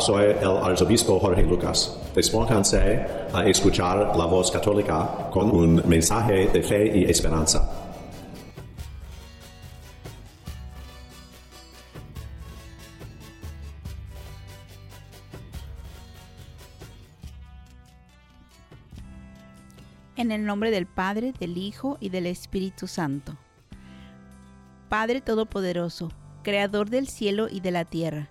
Soy el arzobispo Jorge Lucas. Despónganse a escuchar la voz católica con un mensaje de fe y esperanza. En el nombre del Padre, del Hijo y del Espíritu Santo. Padre Todopoderoso, Creador del cielo y de la tierra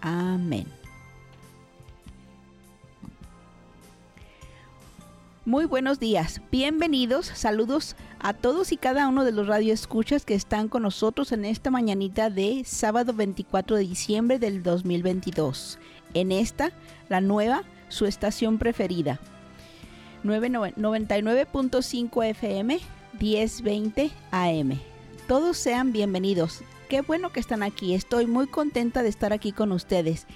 Amén. Muy buenos días, bienvenidos, saludos a todos y cada uno de los radioescuchas que están con nosotros en esta mañanita de sábado 24 de diciembre del 2022. En esta, la nueva, su estación preferida. 99.5 FM, 1020 AM. Todos sean bienvenidos qué bueno que están aquí. Estoy muy contenta de estar aquí con ustedes.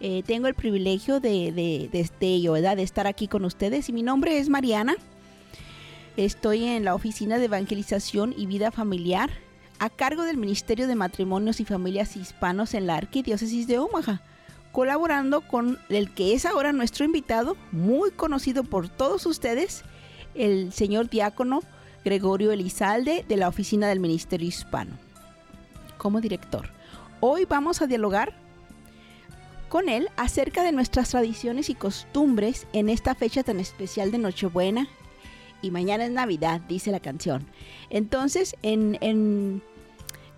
Eh, tengo el privilegio de, ello, ¿verdad? De estar aquí con ustedes. Y mi nombre es Mariana. Estoy en la Oficina de Evangelización y Vida Familiar a cargo del Ministerio de Matrimonios y Familias Hispanos en la Arquidiócesis de Omaha, colaborando con el que es ahora nuestro invitado, muy conocido por todos ustedes, el señor diácono Gregorio Elizalde de la Oficina del Ministerio Hispano como director. Hoy vamos a dialogar con él acerca de nuestras tradiciones y costumbres en esta fecha tan especial de Nochebuena y mañana es Navidad, dice la canción. Entonces, en,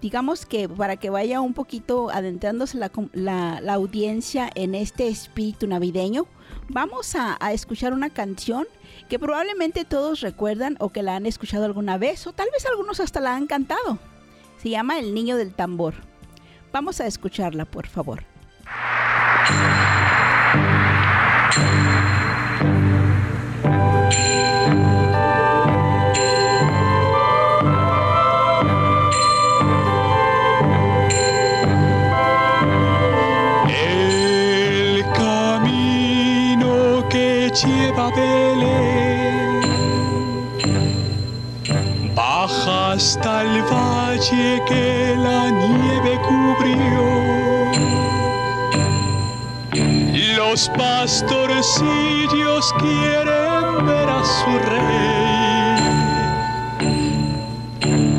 digamos que para que vaya un poquito adentrándose la, audiencia en este espíritu navideño, vamos a, escuchar una canción que probablemente todos recuerdan o que la han escuchado alguna vez o tal vez algunos hasta la han cantado. Se llama El Niño del Tambor. Vamos a escucharla, por favor. El camino que lleva Belén baja hasta el valle que la nieve cubrió. Los pastorcillos quieren ver a su rey.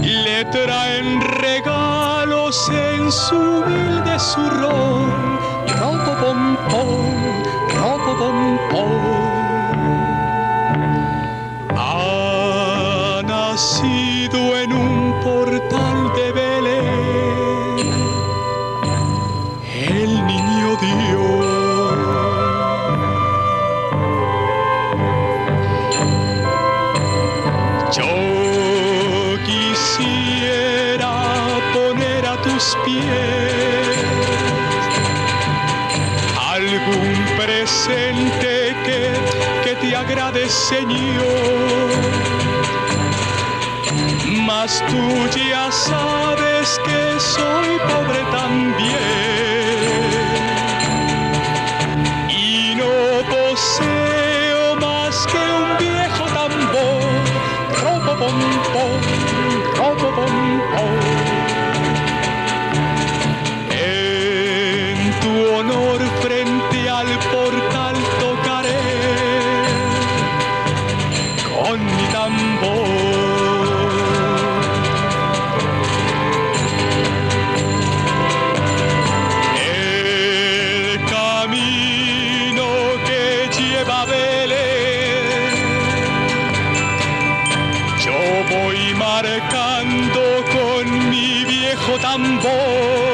Le traen regalos en su humilde zurrón. Ropo pom pom, ropo Señor. Mas tú ya sabes que soy pobre también voy marcando con mi viejo tambor.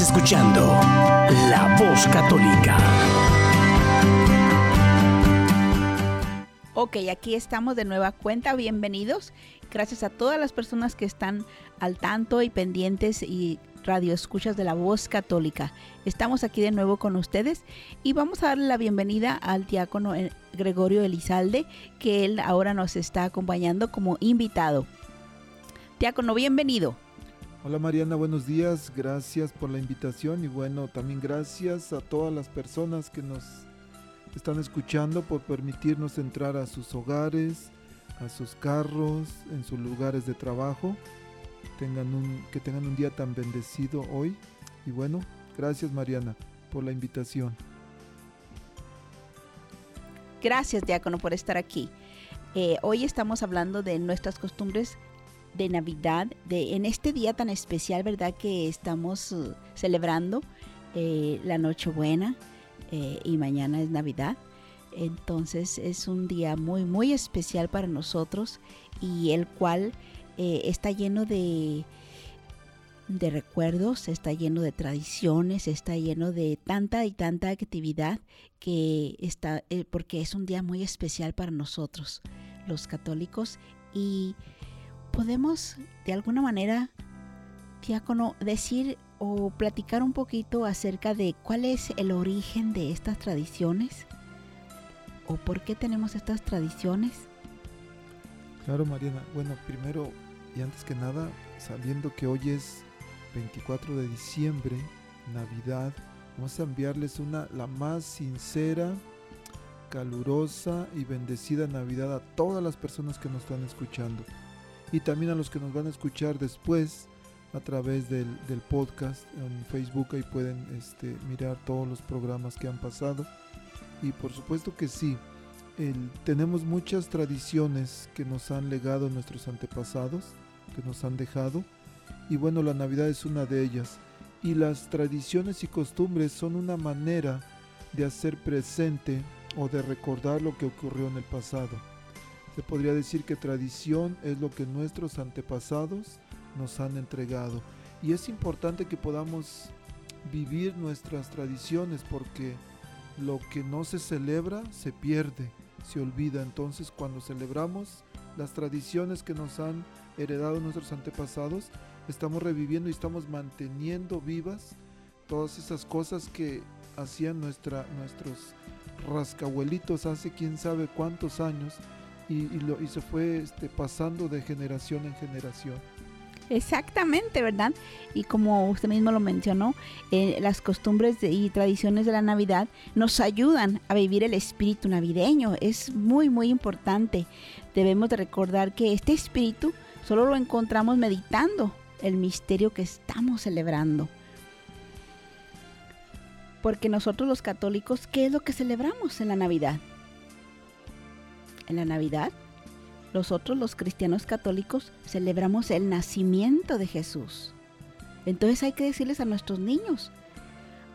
Escuchando La Voz Católica. Ok, aquí estamos de nueva cuenta, bienvenidos. Gracias a todas las personas que están al tanto y pendientes y radio escuchas de la voz católica. Estamos aquí de nuevo con ustedes y vamos a darle la bienvenida al diácono eh, Gregorio Elizalde, que él ahora nos está acompañando como invitado. Diácono, bienvenido. Hola Mariana, buenos días, gracias por la invitación y bueno, también gracias a todas las personas que nos están escuchando por permitirnos entrar a sus hogares, a sus carros, en sus lugares de trabajo. Tengan un, que tengan un día tan bendecido hoy y bueno, gracias Mariana por la invitación. Gracias, diácono, por estar aquí. Eh, hoy estamos hablando de nuestras costumbres de Navidad, de en este día tan especial, ¿verdad? Que estamos uh, celebrando eh, la Nochebuena eh, y mañana es Navidad. Entonces es un día muy, muy especial para nosotros y el cual eh, está lleno de, de recuerdos, está lleno de tradiciones, está lleno de tanta y tanta actividad que está, eh, porque es un día muy especial para nosotros, los católicos, y podemos de alguna manera, diácono, decir o platicar un poquito acerca de cuál es el origen de estas tradiciones o por qué tenemos estas tradiciones. Claro Mariana, bueno, primero y antes que nada, sabiendo que hoy es 24 de diciembre, Navidad, vamos a enviarles una la más sincera, calurosa y bendecida Navidad a todas las personas que nos están escuchando y también a los que nos van a escuchar después a través del, del podcast en Facebook ahí pueden este, mirar todos los programas que han pasado. Y por supuesto que sí tenemos muchas tradiciones que nos han legado nuestros antepasados que nos han dejado y bueno la navidad es una de ellas. Y las tradiciones y costumbres son una manera de hacer presente o de recordar lo que ocurrió en el pasado se podría decir que tradición es lo que nuestros antepasados nos han entregado. Y es importante que podamos vivir nuestras tradiciones porque lo que no se celebra se pierde, se olvida. Entonces cuando celebramos las tradiciones que nos han heredado nuestros antepasados, estamos reviviendo y estamos manteniendo vivas todas esas cosas que hacían nuestra, nuestros rascabuelitos hace quién sabe cuántos años y, y lo- y se fue este, pasando de generación en generación. Exactamente, ¿verdad? Y como usted mismo lo mencionó, eh, las costumbres y tradiciones de la Navidad nos ayudan a vivir el espíritu navideño. Es muy, muy importante. Debemos de recordar que este espíritu solo lo encontramos meditando el misterio que estamos celebrando. Porque nosotros los católicos, ¿qué es lo que celebramos en la Navidad? En la Navidad nosotros los cristianos católicos celebramos el nacimiento de Jesús. Entonces hay que decirles a nuestros niños,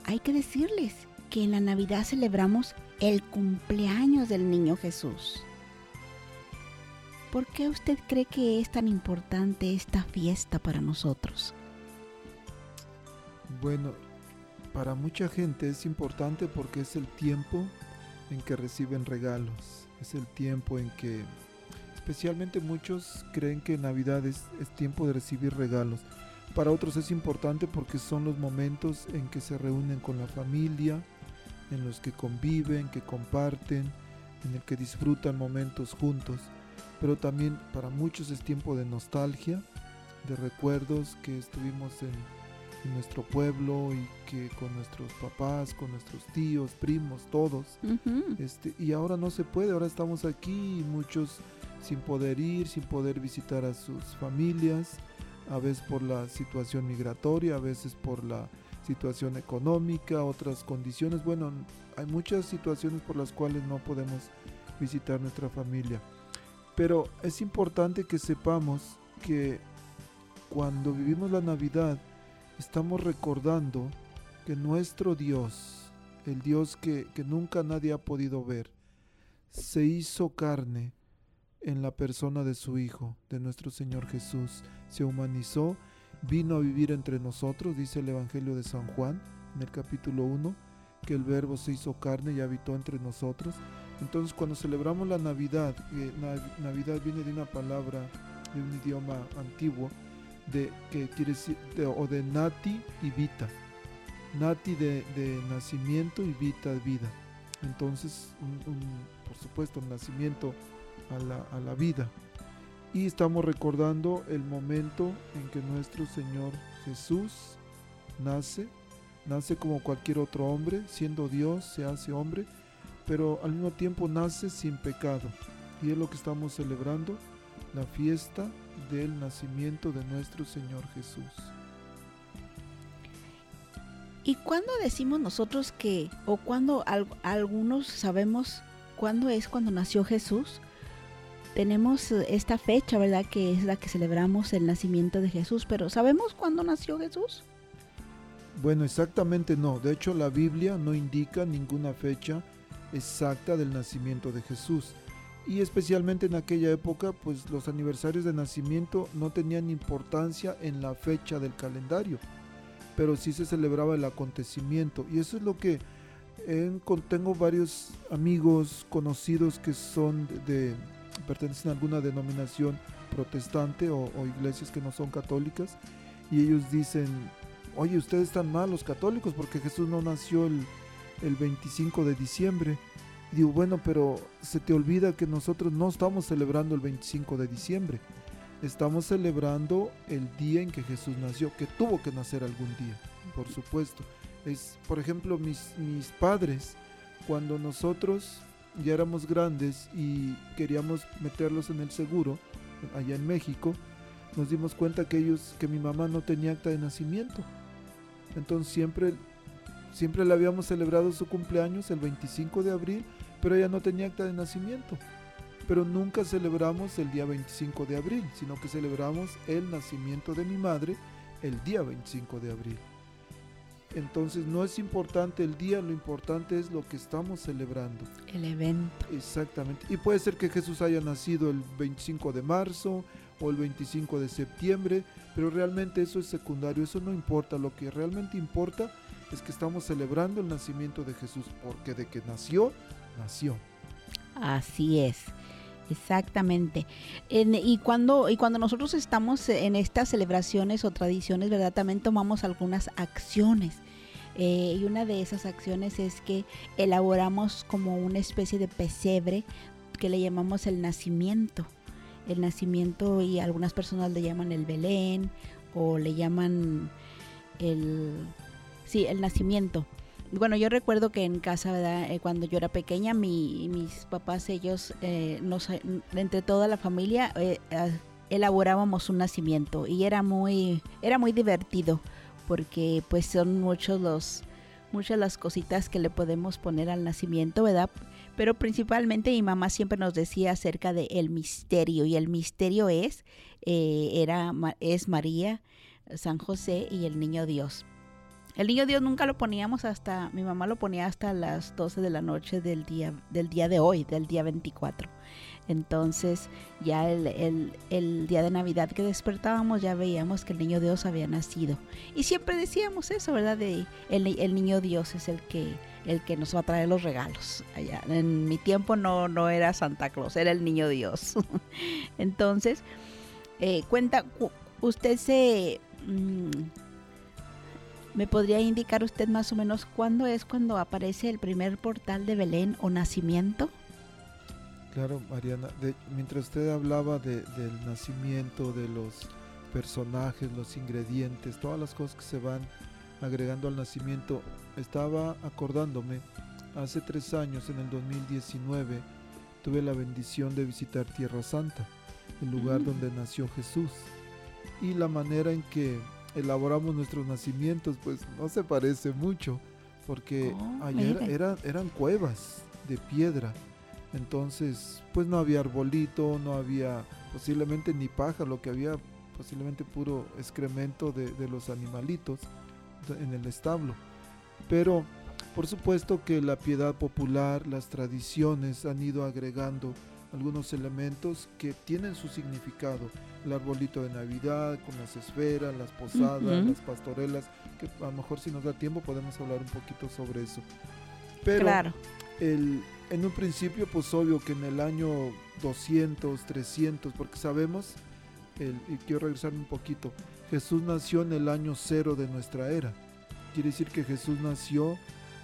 hay que decirles que en la Navidad celebramos el cumpleaños del niño Jesús. ¿Por qué usted cree que es tan importante esta fiesta para nosotros? Bueno, para mucha gente es importante porque es el tiempo en que reciben regalos, es el tiempo en que especialmente muchos creen que Navidad es, es tiempo de recibir regalos. Para otros es importante porque son los momentos en que se reúnen con la familia, en los que conviven, que comparten, en el que disfrutan momentos juntos. Pero también para muchos es tiempo de nostalgia, de recuerdos que estuvimos en, en nuestro pueblo y que con nuestros papás, con nuestros tíos, primos, todos. Este, y ahora no se puede, ahora estamos aquí y muchos sin poder ir, sin poder visitar a sus familias, a veces por la situación migratoria, a veces por la situación económica, otras condiciones. Bueno, hay muchas situaciones por las cuales no podemos visitar nuestra familia. Pero es importante que sepamos que cuando vivimos la Navidad estamos recordando que nuestro Dios, el Dios que, que nunca nadie ha podido ver, se hizo carne en la persona de su Hijo, de nuestro Señor Jesús. Se humanizó, vino a vivir entre nosotros, dice el Evangelio de San Juan en el capítulo 1, que el Verbo se hizo carne y habitó entre nosotros. Entonces cuando celebramos la Navidad, eh, Nav- Navidad viene de una palabra, de un idioma antiguo, de, que quiere decir, de- o de nati y vita. Nati de, de nacimiento y vita vida. Entonces, por supuesto, nacimiento a la, a la vida. Y estamos recordando el momento en que nuestro Señor Jesús nace, nace como cualquier otro hombre, siendo Dios, se hace hombre, pero al mismo tiempo nace sin pecado. Y es lo que estamos celebrando, la fiesta del nacimiento de nuestro Señor Jesús. ¿Y cuándo decimos nosotros que, o cuando al- algunos sabemos cuándo es cuando nació Jesús? Tenemos eh, esta fecha, ¿verdad? Que es la que celebramos el nacimiento de Jesús, pero ¿sabemos cuándo nació Jesús? Bueno, exactamente no. De hecho, la Biblia no indica ninguna fecha exacta del nacimiento de Jesús. Y especialmente en aquella época, pues los aniversarios de nacimiento no tenían importancia en la fecha del calendario, pero sí se celebraba el acontecimiento. Y eso es lo que tengo varios amigos conocidos que son de- pertenecen a alguna denominación protestante o, o iglesias que no son católicas y ellos dicen oye, ustedes están mal los católicos porque Jesús no nació el, el 25 de diciembre. Digo, bueno, pero se te olvida que nosotros no estamos celebrando el 25 de diciembre. Estamos celebrando el día en que Jesús nació, que tuvo que nacer algún día, por supuesto. Es, por ejemplo, mis, mis padres, cuando nosotros ya éramos grandes y queríamos meterlos en el seguro, allá en México, nos dimos cuenta que ellos, que mi mamá no tenía acta de nacimiento. Entonces siempre, siempre le habíamos celebrado su cumpleaños el 25 de abril, pero ella no tenía acta de nacimiento. Pero nunca celebramos el día 25 de abril, sino que celebramos el nacimiento de mi madre el día 25 de abril. Entonces no es importante el día, lo importante es lo que estamos celebrando. El evento. Exactamente. Y puede ser que Jesús haya nacido el 25 de marzo o el 25 de septiembre, pero realmente eso es secundario, eso no importa. Lo que realmente importa es que estamos celebrando el nacimiento de Jesús, porque de que nació, Así es. Exactamente. En- y cuando y cuando nosotros estamos en estas celebraciones o tradiciones, ¿verdad? También tomamos algunas acciones. Eh, y una de esas acciones es que elaboramos como una especie de pesebre que le llamamos el nacimiento. El nacimiento y algunas personas le llaman el Belén o le llaman el sí, el nacimiento. Bueno, yo recuerdo que en casa, ¿verdad? Eh, cuando yo era pequeña, mi, mis papás, ellos, eh, nos, entre toda la familia, eh, ah, elaborábamos un nacimiento y era muy, era muy divertido porque pues son muchos los, muchas las cositas que le podemos poner al nacimiento, ¿verdad? Pero principalmente mi mamá siempre nos decía acerca del el misterio y el misterio es, eh, era, es María, San José y el Niño Dios. El niño Dios nunca lo poníamos hasta, mi mamá lo ponía hasta las 12 de la noche del día, del día de hoy, del día 24. Entonces ya el, el- día de Navidad que despertábamos ya veíamos que el niño Dios había nacido. Y siempre decíamos eso, ¿verdad? De el, el niño Dios es el que, el que nos va a traer los regalos. Allá. En mi tiempo no, no era Santa Claus, era el niño Dios. Entonces, eh, cuenta, cu- usted se... mm, ¿Me podría indicar usted más o menos cuándo es cuando aparece el primer portal de Belén o nacimiento? Claro, Mariana, de- mientras usted hablaba de- del nacimiento, de los personajes, los ingredientes, todas las cosas que se van agregando al nacimiento. Estaba acordándome, hace tres años, en el 2019, tuve la bendición de visitar Tierra Santa, el lugar Mm. donde nació Jesús. Y la manera en que elaboramos nuestros nacimientos, pues no se parece mucho, porque Oh, ayer era- eran cuevas de piedra. Entonces, pues no había arbolito, no había posiblemente ni paja, lo que había posiblemente puro excremento de, de los animalitos en el establo. Pero por supuesto que la piedad popular, las tradiciones han ido agregando algunos elementos que tienen su significado. El arbolito de Navidad con las esferas, las posadas, Ujú. las pastorelas, que a lo mejor si nos da tiempo podemos hablar un poquito sobre eso. Pero claro. el, en un principio, pues obvio que en el año 200, 300, porque sabemos, el, y quiero regresar un poquito, Jesús nació en el año cero de nuestra era. Quiere decir que Jesús nació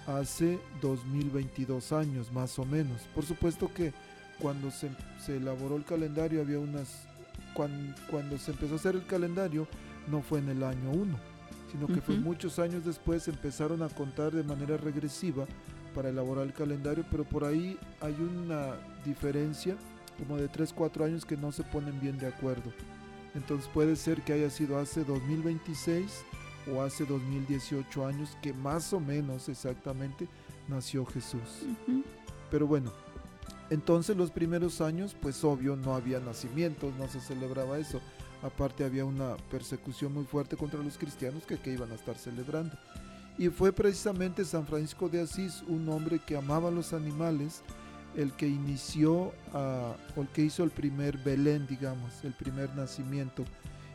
hace 2022 años, más o menos. Por supuesto que cuando se, se elaboró el calendario había unas... Cuando, cuando se empezó a hacer el calendario no fue en el año 1, sino que fue Ujú. muchos años después empezaron a contar de manera regresiva para elaborar el calendario, pero por ahí hay una diferencia como de 3, 4 años que no se ponen bien de acuerdo. Entonces puede ser que haya sido hace 2026 o hace 2018 años que más o menos exactamente nació Jesús. Ujú. Pero bueno, entonces los primeros años, pues obvio, no había nacimientos, no se celebraba eso. Aparte había una persecución muy fuerte contra los cristianos que, que iban a estar celebrando. Y fue precisamente San Francisco de Asís, un hombre que amaba los animales, el que inició a- o el que hizo el primer Belén, digamos, el primer nacimiento.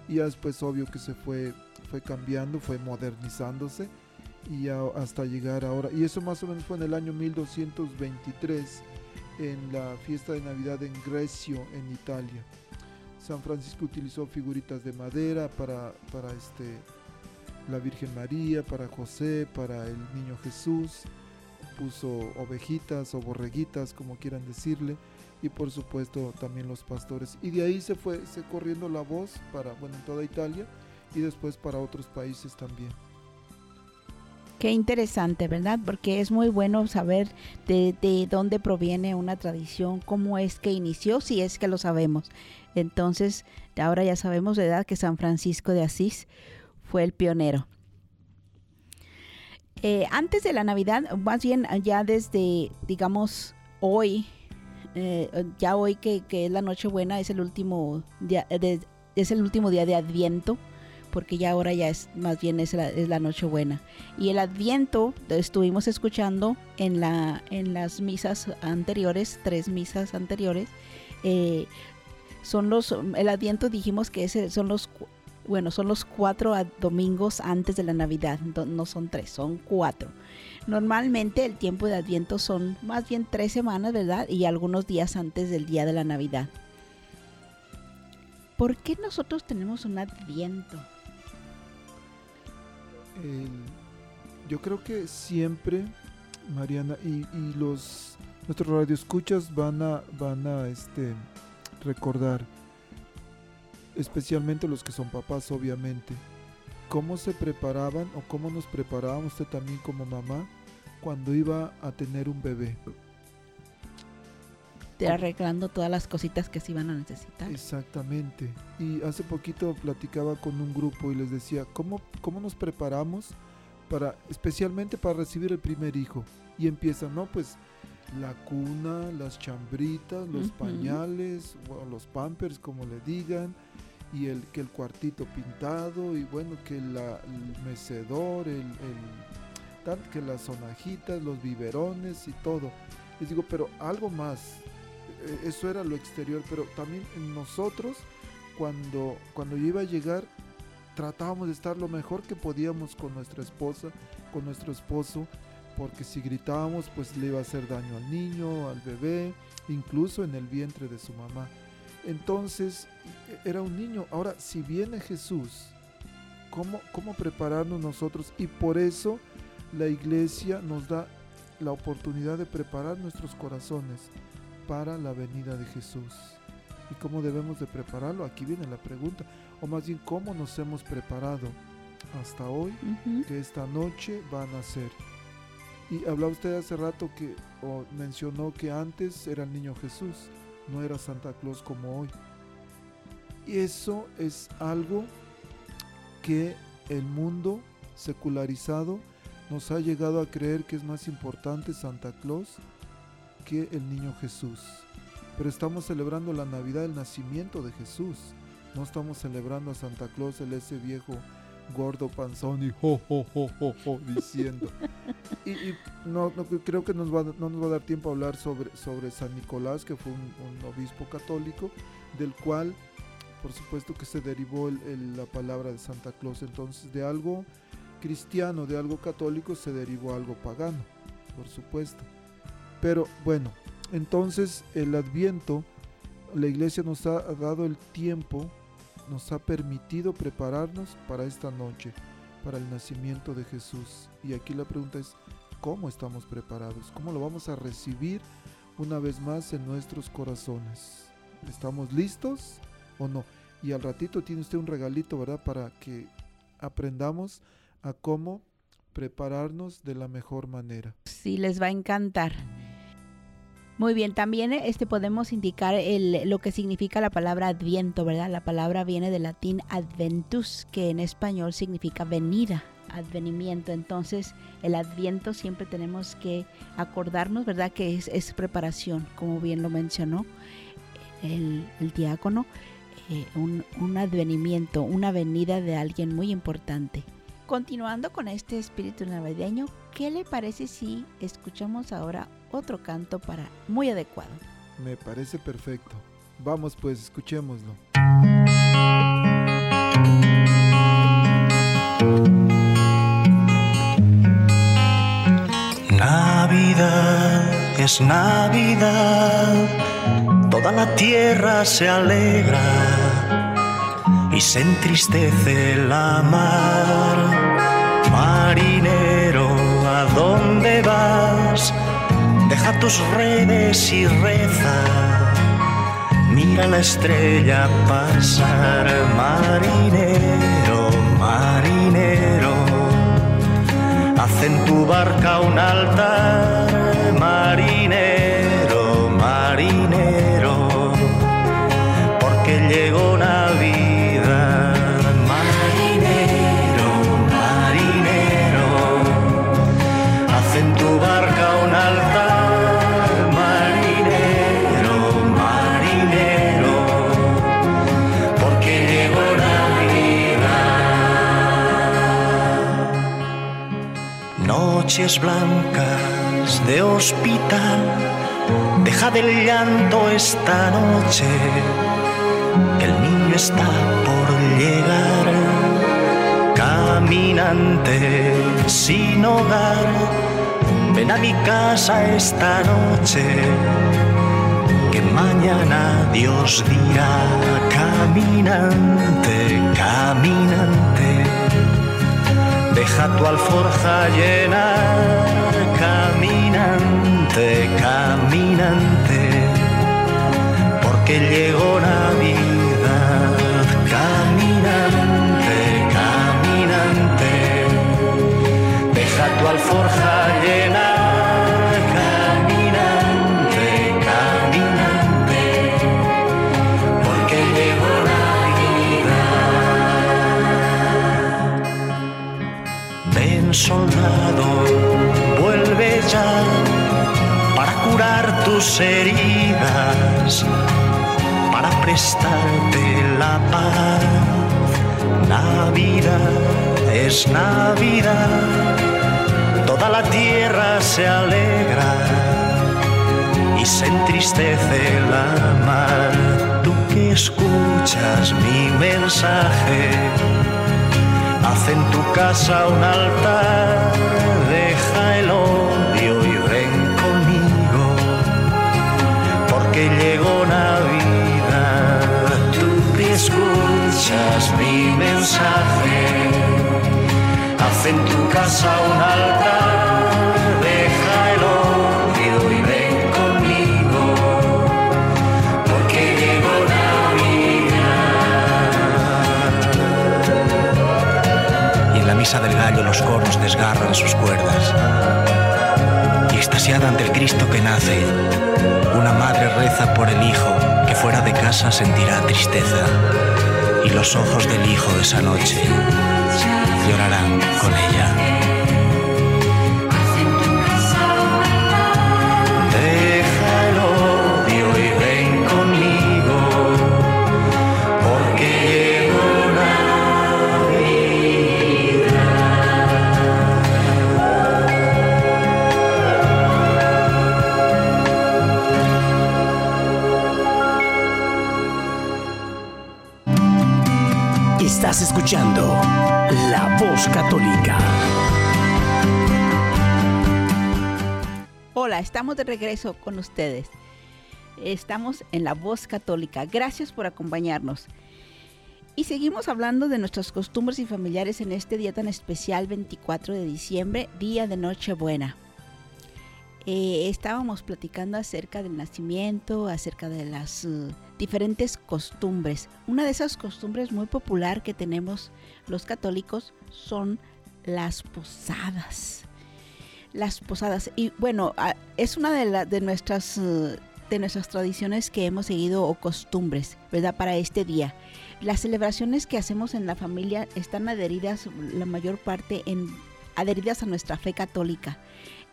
Y ya después obvio que se fue, fue cambiando, fue modernizándose y ya hasta llegar ahora. Y eso más o menos fue en el año 1223, en la fiesta de Navidad en Grecio, en Italia. San Francisco utilizó figuritas de madera para, para este, la Virgen María, para José, para el Niño Jesús. Puso ovejitas o borreguitas, como quieran decirle. Y por supuesto también los pastores. Y de ahí se fue se corriendo la voz para, bueno, en toda Italia y después para otros países también. Qué interesante, ¿verdad? Porque es muy bueno saber de, de dónde proviene una tradición, cómo es que inició, si es que lo sabemos. Entonces, ahora ya sabemos, ¿verdad? Que San Francisco de Asís fue el pionero. Eh, antes de la Navidad, más bien ya desde, digamos, hoy, eh, ya hoy que, que es la Nochebuena, es el último día, eh, de- es el último día de Adviento, porque ya ahora ya es más bien es la, es la Nochebuena. Y el Adviento estuvimos escuchando en, la, en las misas anteriores, tres misas anteriores. eh, son los, el Adviento dijimos que ese son los, bueno, son los cuatro domingos antes de la Navidad, no son tres, son cuatro. Normalmente el tiempo de Adviento son más bien tres semanas, ¿verdad? Y algunos días antes del día de la Navidad. ¿Por qué nosotros tenemos un Adviento? Yo creo que siempre, Mariana, y, y los nuestros radioescuchas van a, van a este, recordar, especialmente los que son papás, obviamente, cómo se preparaban o cómo nos preparábamos usted también como mamá cuando iba a tener un bebé. Arreglando todas las cositas que se iban a necesitar. Exactamente. Y hace poquito platicaba con un grupo y les decía, ¿cómo, cómo nos preparamos para, especialmente para recibir el primer hijo? Y empiezan, ¿no? Pues la cuna, las chambritas, los pañales, o los pampers, como le digan, y el que el cuartito pintado, y bueno, que la- el mecedor, el, el- que las sonajitas, los biberones y todo. Les digo, pero algo más, eso era lo exterior, pero también nosotros, cuando, cuando yo iba a llegar, tratábamos de estar lo mejor que podíamos con nuestra esposa, con nuestro esposo, porque si gritábamos, pues le iba a hacer daño al niño, al bebé, incluso en el vientre de su mamá. Entonces, e- era un niño. Ahora, si viene Jesús, ¿cómo, cómo prepararnos nosotros? Y por eso la iglesia nos da la oportunidad de preparar nuestros corazones para la venida de Jesús. ¿Y cómo debemos de prepararlo? Aquí viene la pregunta. O más bien, ¿cómo nos hemos preparado hasta hoy que esta noche va a nacer? Y hablaba usted hace rato que, o mencionó que antes era el niño Jesús, no era Santa Claus como hoy. Y eso es algo que el mundo secularizado nos ha llegado a creer que es más importante Santa Claus que el niño Jesús. Pero estamos celebrando la Navidad, el nacimiento de Jesús. No estamos celebrando a Santa Claus, el ese viejo gordo panzón y jo, jo, jo, jo, jo, diciendo. y y no, no, creo que nos va, no nos va a dar tiempo a hablar sobre, sobre San Nicolás, que fue un, un obispo católico, del cual por supuesto que se derivó el- el- la palabra de Santa Claus. Entonces de algo cristiano, de algo católico, se derivó algo pagano, por supuesto. Pero bueno, entonces el adviento, la iglesia nos ha dado el tiempo, nos ha permitido prepararnos para esta noche, para el nacimiento de Jesús. Y aquí la pregunta es, ¿cómo estamos preparados? ¿Cómo lo vamos a recibir una vez más en nuestros corazones? ¿Estamos listos o no? Y al ratito tiene usted un regalito, ¿verdad? Para que aprendamos a cómo prepararnos de la mejor manera. Sí, les va a encantar. Muy bien, también este podemos indicar el, lo que significa la palabra adviento, ¿verdad? La palabra viene del latín adventus, que en español significa venida, advenimiento. Entonces, el adviento siempre tenemos que acordarnos, ¿verdad? Que es, preparación, como bien lo mencionó el, el diácono, eh, un, un advenimiento, una venida de alguien muy importante. Continuando con este espíritu navideño, ¿qué le parece si escuchamos ahora otro canto para muy adecuado? Me parece perfecto. Vamos pues, escuchémoslo. Navidad es Navidad, toda la tierra se alegra y se entristece la mar. Marinero, ¿a dónde vas? Deja tus redes y reza. Mira la estrella pasar, marinero, marinero. Haz en tu barca un altar, Noches blancas de hospital, deja del llanto esta noche, que el niño está por llegar. Caminante sin hogar, ven a mi casa esta noche, que mañana Dios dirá, caminante, caminante. Deja tu alforja llena, caminante, caminante, porque llegó Navidad, caminante, caminante. Deja tu alforja tus heridas, para prestarte la paz. Navidad es Navidad, toda la tierra se alegra y se entristece la mar. Tú que escuchas mi mensaje, haz en tu casa un altar, que llegó Navidad. Tú que escuchas mi mensaje, haz en tu casa un altar, deja el odio y ven conmigo, porque llegó Navidad. Y en la misa del gallo los coros desgarran sus cuerdas ante el Cristo que nace, una madre reza por el hijo que fuera de casa sentirá tristeza. Y los ojos del hijo de esa noche llorarán con ella. Estamos de regreso con ustedes. Estamos en La Voz Católica. Gracias por acompañarnos. Y seguimos hablando de nuestras costumbres y familiares en este día tan especial, 24 de diciembre, día de Nochebuena. Eh, estábamos platicando acerca del nacimiento, acerca de las uh, diferentes costumbres. Una de esas costumbres muy popular que tenemos los católicos son las posadas. Las posadas. Y bueno, es una de, de nuestras... Uh, de nuestras tradiciones que hemos seguido o costumbres, ¿verdad? Para este día. Las celebraciones que hacemos en la familia están adheridas, la mayor parte, en, adheridas a nuestra fe católica.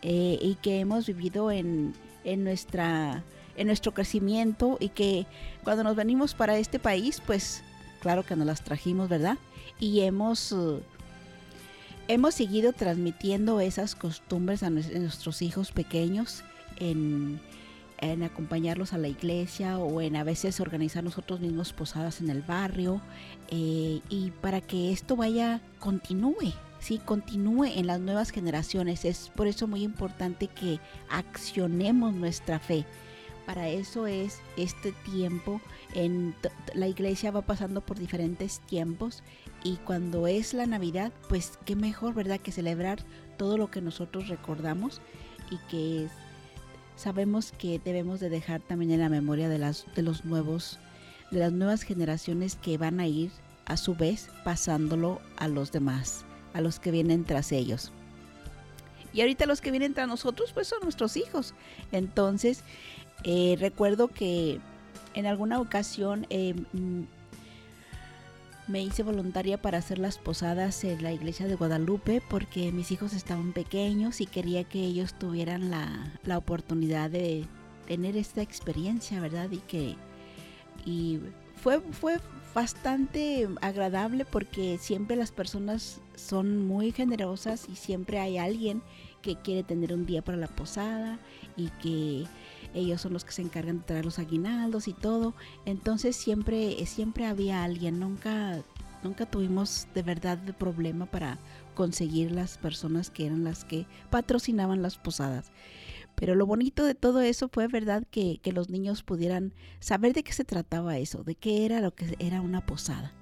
Eh, y que hemos vivido en, en, nuestra, en nuestro crecimiento y que cuando nos venimos para este país, pues claro que nos las trajimos, ¿verdad? Y hemos, uh, hemos seguido transmitiendo esas costumbres a nuestros hijos pequeños en, acompañarlos a la iglesia o en a veces organizar nosotros mismos posadas en el barrio eh, y para que esto vaya, continúe, ¿sí? continúe en las nuevas generaciones. Es por eso muy importante que accionemos nuestra fe. Para eso es este tiempo. En la iglesia va pasando por diferentes tiempos y cuando es la Navidad, pues qué mejor, ¿verdad? Que celebrar todo lo que nosotros recordamos y que sabemos que debemos de dejar también en la memoria de las de los nuevos de las nuevas generaciones que van a ir a su vez pasándolo a los demás a los que vienen tras ellos. Y ahorita los que vienen tras nosotros, pues son nuestros hijos. Entonces, eh, recuerdo que en alguna ocasión eh, mm, me hice voluntaria para hacer las posadas en la iglesia de Guadalupe porque mis hijos estaban pequeños y quería que ellos tuvieran la, la oportunidad de tener esta experiencia, ¿verdad? Y que y fue, fue bastante agradable porque siempre las personas son muy generosas y siempre hay alguien que quiere tener un día para la posada y que ellos son los que se encargan de traer los aguinaldos y todo. Entonces siempre, siempre había alguien, nunca, nunca tuvimos de verdad de problema para conseguir las personas que eran las que patrocinaban las posadas. Pero lo bonito de todo eso fue, ¿verdad?, que, los niños pudieran saber de qué se trataba eso, de qué era lo que era una posada.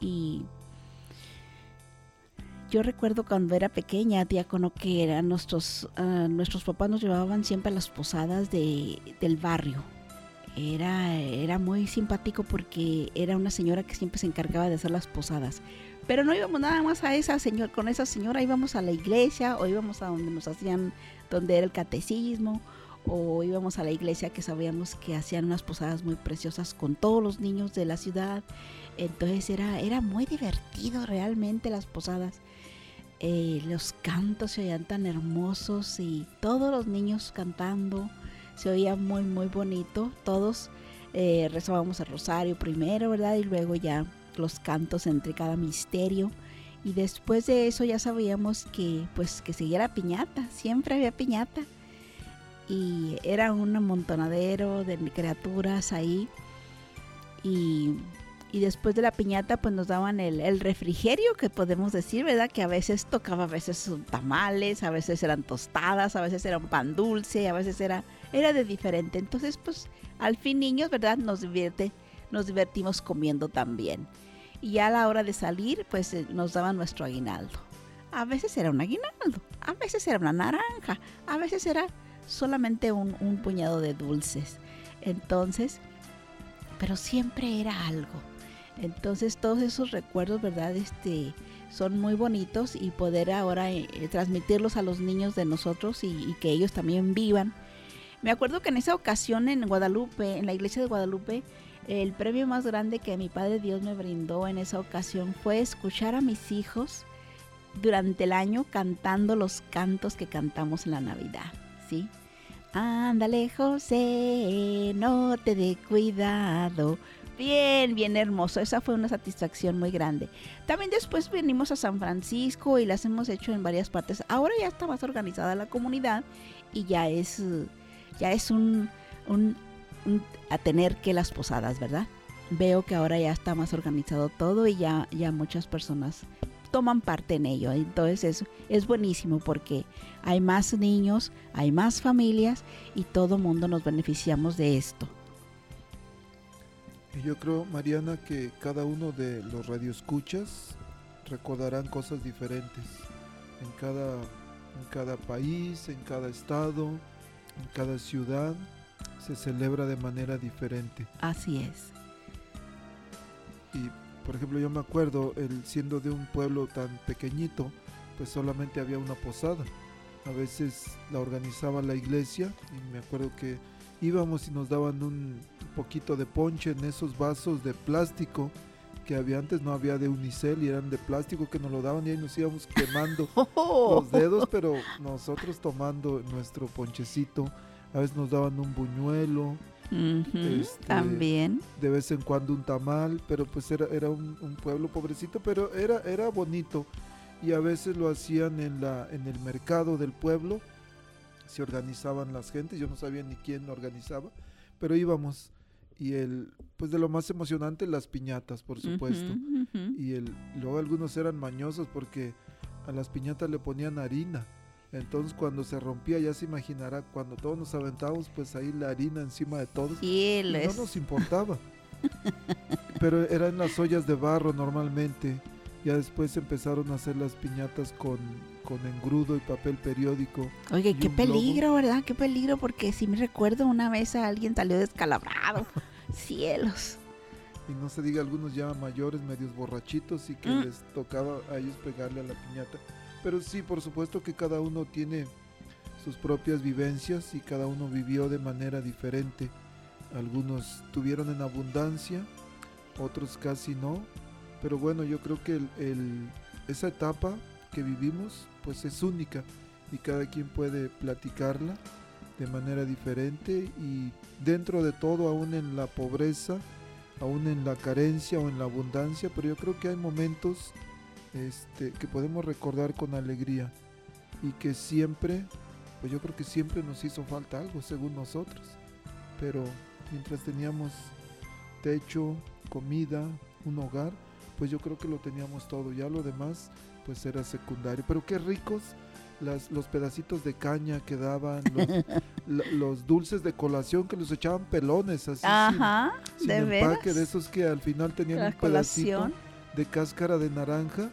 Y yo recuerdo cuando era pequeña, diácono, que eran nuestros, ah, nuestros papás nos llevaban siempre a las posadas de, del barrio. Era, era muy simpático porque era una señora que siempre se encargaba de hacer las posadas. Pero no íbamos nada más a esa señora, con esa señora íbamos a la iglesia o íbamos a donde nos hacían donde era el catecismo, o íbamos a la iglesia que sabíamos que hacían unas posadas muy preciosas con todos los niños de la ciudad. Entonces era, era muy divertido realmente las posadas. Eh, los cantos se oían tan hermosos y todos los niños cantando se oía muy muy bonito. Todos eh, rezábamos el rosario primero, ¿verdad? Y luego ya los cantos entre cada misterio. Y después de eso ya sabíamos que pues que siguiera piñata, siempre había piñata. Y era un amontonadero de criaturas ahí. Y, después de la piñata pues nos daban el, refrigerio que podemos decir, ¿verdad? Que a veces tocaba, a veces tamales, a veces eran tostadas, a veces era un pan dulce, a veces era, era de diferente. Entonces pues al fin niños, ¿verdad? Nos divierte, nos divertimos comiendo también y a la hora de salir pues eh, nos daban nuestro aguinaldo. A veces era un aguinaldo, a veces era una naranja, a veces era solamente un, puñado de dulces. Entonces, pero siempre era algo. Entonces todos esos recuerdos, ¿verdad? Este, son muy bonitos y poder ahora eh, eh, transmitirlos a los niños de nosotros y, que ellos también vivan. Me acuerdo que en esa ocasión en Guadalupe, en la iglesia de Guadalupe, el premio más grande que mi Padre Dios me brindó en esa ocasión fue escuchar a mis hijos durante el año cantando los cantos que cantamos en la Navidad, ¿sí? Ándale, José, no te dé cuidado. Bien, bien hermoso. Esa fue una satisfacción muy grande. También después venimos a San Francisco y las hemos hecho en varias partes. Ahora ya está más organizada la comunidad y ya es, ya es un, un, un a tener que las posadas, ¿verdad? Veo que ahora ya está más organizado todo y ya, ya muchas personas toman parte en ello. Entonces es, es buenísimo porque hay más niños, hay más familias y todo mundo nos beneficiamos de esto. Y yo creo, Mariana, que cada uno de los radioescuchas recordarán cosas diferentes en cada, en cada país, en cada estado, en cada ciudad. Se celebra de manera diferente. Así es. Y por ejemplo, yo me acuerdo, el siendo de un pueblo tan pequeñito, pues solamente había una posada. A veces la organizaba la iglesia y me acuerdo que íbamos y nos daban un poquito de ponche en esos vasos de plástico que había antes, no había de unicel y eran de plástico que nos lo daban y ahí nos íbamos quemando los dedos, pero nosotros tomando nuestro ponchecito, a veces nos daban un buñuelo, Este, También. de vez en cuando un tamal, pero pues era, era un, un pueblo pobrecito, pero era, era bonito. Y a veces lo hacían en, la, en el mercado del pueblo, se organizaban las gentes, yo no sabía ni quién lo organizaba, pero íbamos. Y el, pues de lo más emocionante, las piñatas, por supuesto. Y el, luego algunos eran mañosos porque a las piñatas le ponían harina. Entonces cuando se rompía, ya se imaginará, cuando todos nos aventábamos, pues ahí la harina encima de todos. Y no nos importaba. Pero eran las ollas de barro normalmente. Ya después empezaron a hacer las piñatas con, con engrudo y papel periódico. Oye, qué peligro, ¿verdad? Qué peligro, porque si me recuerdo una vez a alguien salió descalabrado. Cielos. Y no se diga algunos ya mayores, medios borrachitos y que Mm. les tocaba a ellos pegarle a la piñata. Pero sí, por supuesto que cada uno tiene sus propias vivencias y cada uno vivió de manera diferente. Algunos tuvieron en abundancia, otros casi no. Pero bueno, yo creo que el- el- esa etapa que vivimos pues es única y cada quien puede platicarla de manera diferente y dentro de todo, aún en la pobreza, aún en la carencia o en la abundancia, pero yo creo que hay momentos este, que podemos recordar con alegría y que siempre, pues yo creo que siempre nos hizo falta algo según nosotros, pero mientras teníamos techo, comida, un hogar, pues yo creo que lo teníamos todo, ya lo demás pues era secundario, pero qué ricos las, los pedacitos de caña que daban, los, la- los dulces de colación que los echaban pelones así sin- Ajá, sin de empaque, veras. de esos que al final tenían La un pedacito colación, de cáscara de naranja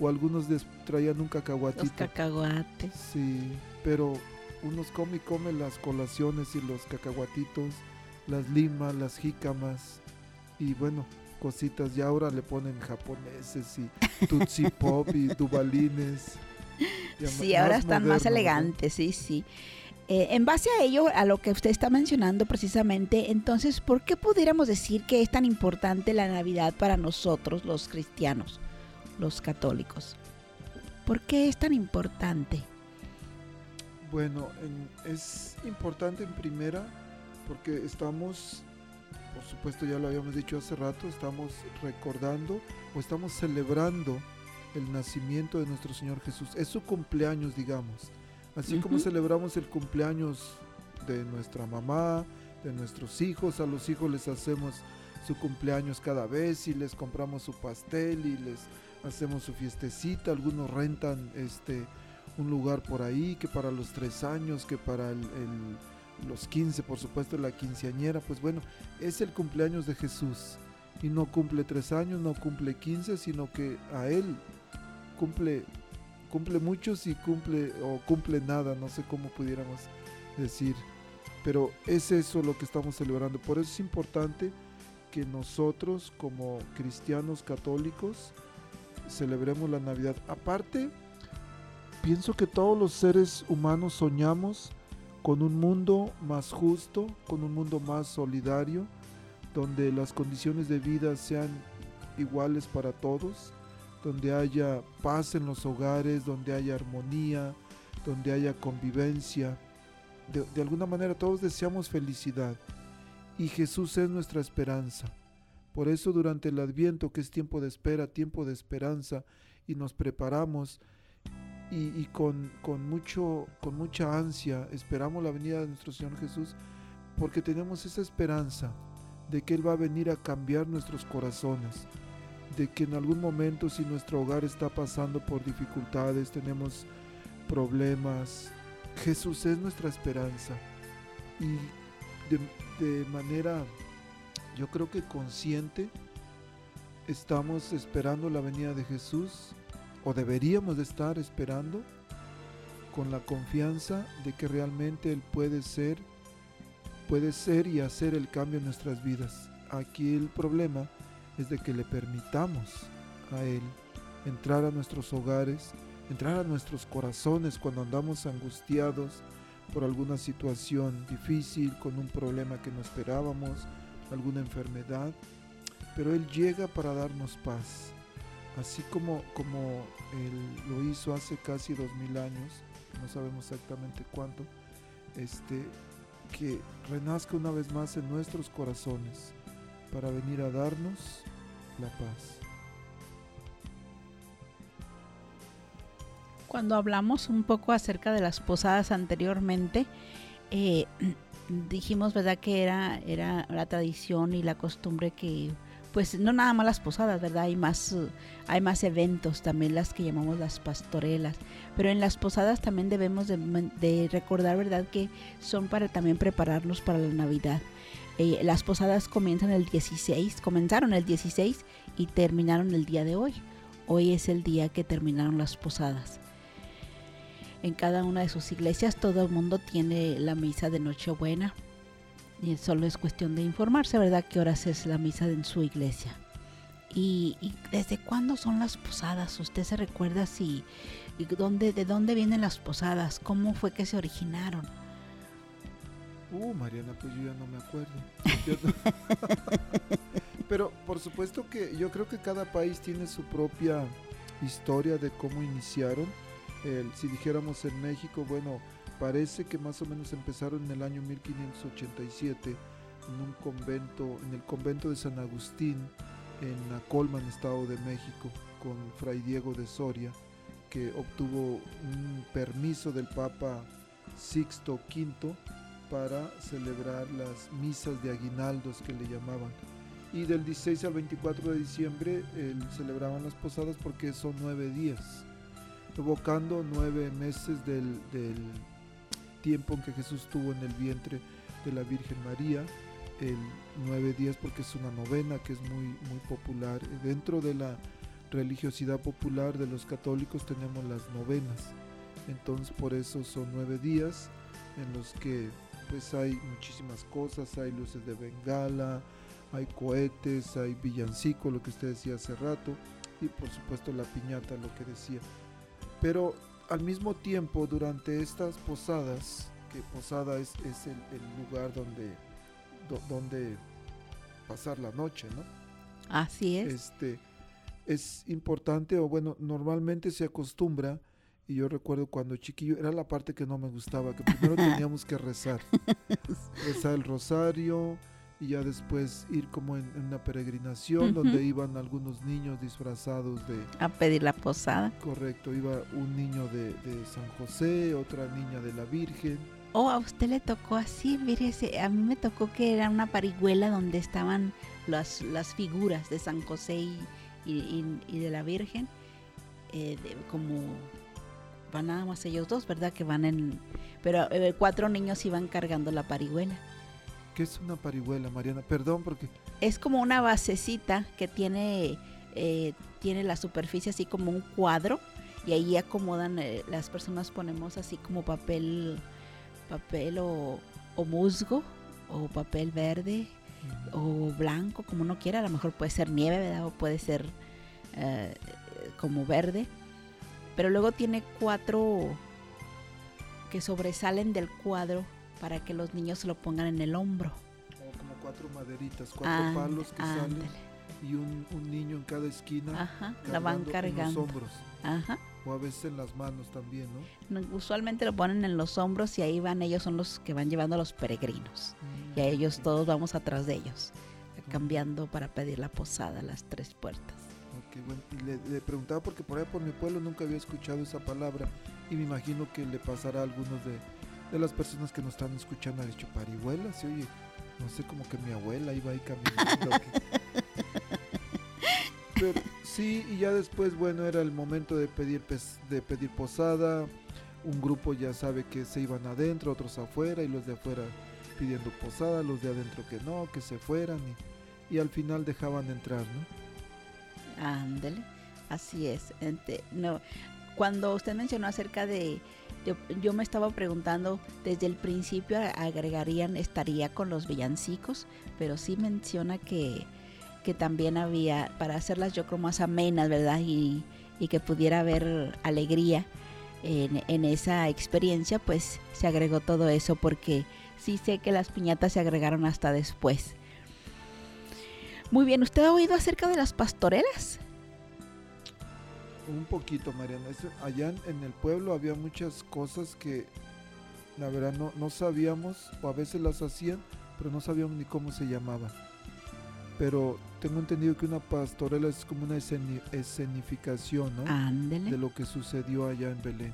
o algunos des- traían un los cacahuatito. cacahuates. sí, pero unos come y come las colaciones y los cacahuatitos, las limas, las jícamas y bueno, cositas. Ya ahora le ponen japoneses y Tutsi Pop y Dubalines. Ya Sí, ahora están más elegantes, sí, sí. Eh, en base a ello, a lo que usted está mencionando precisamente, entonces, ¿por qué pudiéramos decir que es tan importante la Navidad para nosotros, los cristianos, los católicos? ¿Por qué es tan importante? Bueno, en- es importante en primera porque estamos, por supuesto ya lo habíamos dicho hace rato, estamos recordando o estamos celebrando el nacimiento de nuestro Señor Jesús. Es su cumpleaños, digamos. Así como celebramos el cumpleaños de nuestra mamá, de nuestros hijos, a los hijos les hacemos su cumpleaños cada vez y les compramos su pastel y les hacemos su fiestecita, algunos rentan este un lugar por ahí que para los tres años, que para el, el- los 15, por supuesto, la quinceañera, pues bueno, es el cumpleaños de Jesús. Y no cumple tres años, no cumple 15, sino que a él cumple, cumple muchos y cumple, o cumple nada, no sé cómo pudiéramos decir. Pero es eso lo que estamos celebrando. Por eso es importante que nosotros como cristianos católicos celebremos la Navidad. Aparte, pienso que todos los seres humanos soñamos con un mundo más justo, con un mundo más solidario, donde las condiciones de vida sean iguales para todos, donde haya paz en los hogares, donde haya armonía, donde haya convivencia. De, de alguna manera todos deseamos felicidad y Jesús es nuestra esperanza. Por eso durante el adviento, que es tiempo de espera, tiempo de esperanza, y nos preparamos y, con, con, mucho, con mucha ansia esperamos la venida de nuestro Señor Jesús, porque tenemos esa esperanza de que Él va a venir a cambiar nuestros corazones, de que en algún momento si nuestro hogar está pasando por dificultades, tenemos problemas, Jesús es nuestra esperanza. Y de, de manera, yo creo que consciente, estamos esperando la venida de Jesús, o deberíamos de estar esperando, con la confianza de que realmente Él puede ser, puede ser y hacer el cambio en nuestras vidas. Aquí el problema es de que le permitamos a Él entrar a nuestros hogares, entrar a nuestros corazones cuando andamos angustiados por alguna situación difícil, con un problema que no esperábamos, alguna enfermedad, pero Él llega para darnos paz, así como, como Él lo hizo hace casi dos mil años, no sabemos exactamente cuánto, este, que renazca una vez más en nuestros corazones para venir a darnos la paz. Cuando hablamos un poco acerca de las posadas anteriormente, eh, dijimos, ¿verdad?, que era, era la tradición y la costumbre que, pues, no nada más las posadas, ¿verdad? Hay más, hay más eventos, también las que llamamos las pastorelas. Pero en las posadas también debemos de, de recordar, ¿verdad?, que son para también prepararnos para la Navidad. Eh, las posadas comienzan el 16, comenzaron el 16 y terminaron el día de hoy. Hoy es el día que terminaron las posadas en cada una de sus iglesias todo el mundo tiene la misa de Nochebuena y solo es cuestión de informarse, ¿verdad? ¿Qué horas es la misa en su iglesia? ¿Y, y desde cuándo son las posadas? ¿Usted se recuerda si y dónde, de dónde vienen las posadas? ¿Cómo fue que se originaron? Uh, Mariana, pues yo ya no me acuerdo. Pero por supuesto que yo creo que cada país tiene su propia historia de cómo iniciaron el, si dijéramos en México, bueno, parece que más o menos empezaron en el año 1587 en un convento, en el convento de San Agustín, en Acolman, Estado de México, con Fray Diego de Soria, que obtuvo un permiso del Papa Sixto V para celebrar las misas de aguinaldos que le llamaban. Y del 16 al 24 de diciembre celebraban las posadas porque son nueve días evocando nueve meses del, del, tiempo en que Jesús estuvo en el vientre de la Virgen María, el nueve días porque es una novena que es muy, muy popular. Dentro de la religiosidad popular de los católicos tenemos las novenas, entonces por eso son nueve días en los que pues hay muchísimas cosas, hay luces de bengala, hay cohetes, hay villancico, lo que usted decía hace rato, y por supuesto la piñata, lo que decía. Pero al mismo tiempo, durante estas posadas, que posada es, es el, el, lugar donde, do, donde pasar la noche, ¿no? Así es. Este, es importante, o bueno, normalmente se acostumbra, y yo recuerdo cuando chiquillo, era la parte que no me gustaba, que primero teníamos que rezar. rezar el rosario, y ya después ir como en, en una peregrinación uh -huh. donde iban algunos niños disfrazados de... A pedir la posada. Correcto, iba un niño de, de San José, otra niña de la Virgen. Oh, a usted le tocó así, mire, a mí me tocó que era una parihuela donde estaban las, las figuras de San José y, y, y de la Virgen, eh, de, como van nada más ellos dos, ¿verdad? Que van en... Pero eh, cuatro niños iban cargando la parihuela. ¿Qué es una parihuela, Mariana? Perdón, porque... Es como una basecita que tiene, eh, tiene la superficie así como un cuadro y ahí acomodan, eh, las personas ponemos así como papel, papel o, o musgo o papel verde uh -huh. o blanco, como uno quiera. A lo mejor puede ser nieve, ¿verdad? O puede ser eh, como verde, pero luego tiene cuatro que sobresalen del cuadro para que los niños se lo pongan en el hombro. Como cuatro maderitas, cuatro Ándale, palos que salen ándale. y un, un niño en cada esquina. Ajá, la van cargando en los hombros. Ajá. O a veces en las manos también, ¿no? Usualmente lo ponen en los hombros y ahí van ellos, son los que van llevando a los peregrinos. Y a ellos todos vamos atrás de ellos, cambiando para pedir la posada a las tres puertas. Ok, bueno, y le, le preguntaba porque por ahí por mi pueblo nunca había escuchado esa palabra y me imagino que le pasará a algunos de, de las personas que nos están escuchando. Ha dicho, parihuela, se oye, no sé, como que mi abuela iba ahí caminando. Pero sí, y ya después, bueno, era el momento de pedir, pes- de pedir posada. Un grupo ya sabe que se iban adentro, otros afuera, y los de afuera pidiendo posada, los de adentro que no, que se fueran, y, y al final dejaban entrar, ¿no? Ándele, así es. Ente- no, cuando usted mencionó acerca de, yo, yo me estaba preguntando, desde el principio agregarían, estaría con los villancicos, pero sí menciona que, que también había, para hacerlas yo creo más amenas, ¿verdad? Y, y que pudiera haber alegría en, en esa experiencia, pues se agregó todo eso, porque sí sé que las piñatas se agregaron hasta después. Muy bien, ¿usted ha oído acerca de las pastorelas? Un poquito, Mariana. Allá en, en el pueblo había muchas cosas que la verdad no, no sabíamos, o a veces las hacían, pero no sabíamos ni cómo se llamaban. Pero tengo entendido que una pastorela es como una esceni- escenificación, ¿no? Ándele. De lo que sucedió allá en Belén.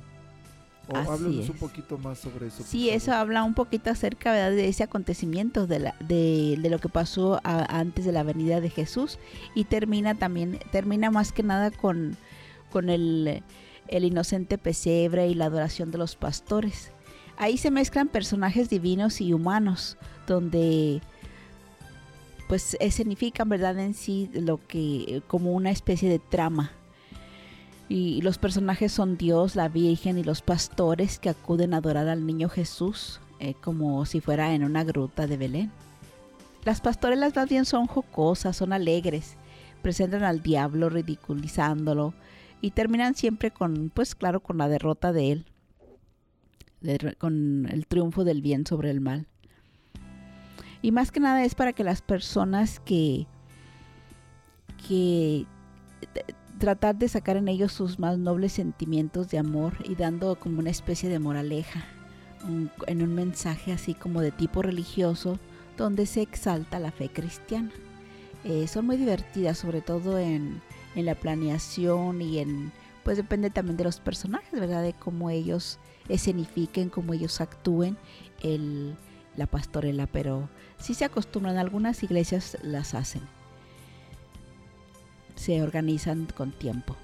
O Así háblenos un es. poquito más sobre eso. Sí, eso habla un poquito acerca ¿verdad? de ese acontecimiento, de, la, de, de lo que pasó a- antes de la venida de Jesús y termina también, termina más que nada con, con el, el inocente pesebre y la adoración de los pastores. Ahí se mezclan personajes divinos y humanos, donde pues escenifican, ¿verdad? En sí lo que, como una especie de trama. Y los personajes son Dios, la Virgen y los pastores que acuden a adorar al niño Jesús eh, como si fuera en una gruta de Belén. Las pastorelas más bien son jocosas, son alegres, presentan al diablo ridiculizándolo y terminan siempre con, pues claro, con la derrota de él, con el triunfo del bien sobre el mal. Y más que nada es para que las personas que, que tratar de sacar en ellos sus más nobles sentimientos de amor y dando como una especie de moraleja en un mensaje así como de tipo religioso donde se exalta la fe cristiana. Eh, son muy divertidas, sobre todo en, en la planeación y en, pues depende también de los personajes, ¿verdad? De cómo ellos escenifiquen, cómo ellos actúen el, la pastorela, pero sí se acostumbran, algunas iglesias las hacen se organizan con tiempo.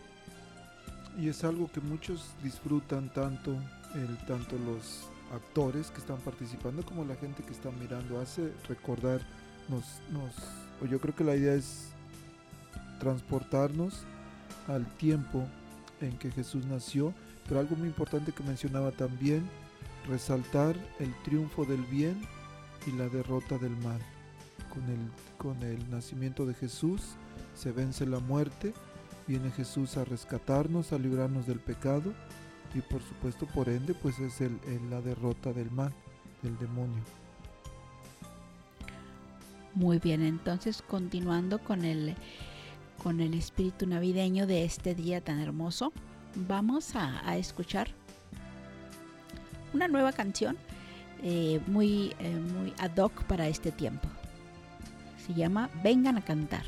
Y es algo que muchos disfrutan tanto, el, tanto los actores que están participando como la gente que está mirando. Hace recordar, nos, nos, o yo creo que la idea es transportarnos al tiempo en que Jesús nació, pero algo muy importante que mencionaba también, resaltar el triunfo del bien y la derrota del mal. Con el, con el nacimiento de Jesús se vence la muerte viene Jesús a rescatarnos, a librarnos del pecado y por supuesto por ende pues es el, la derrota del mal, del demonio. Muy bien, entonces continuando con el con el espíritu navideño de este día tan hermoso, vamos a, escuchar una nueva canción eh, muy, eh, muy ad hoc para este tiempo. Se llama Vengan a cantar.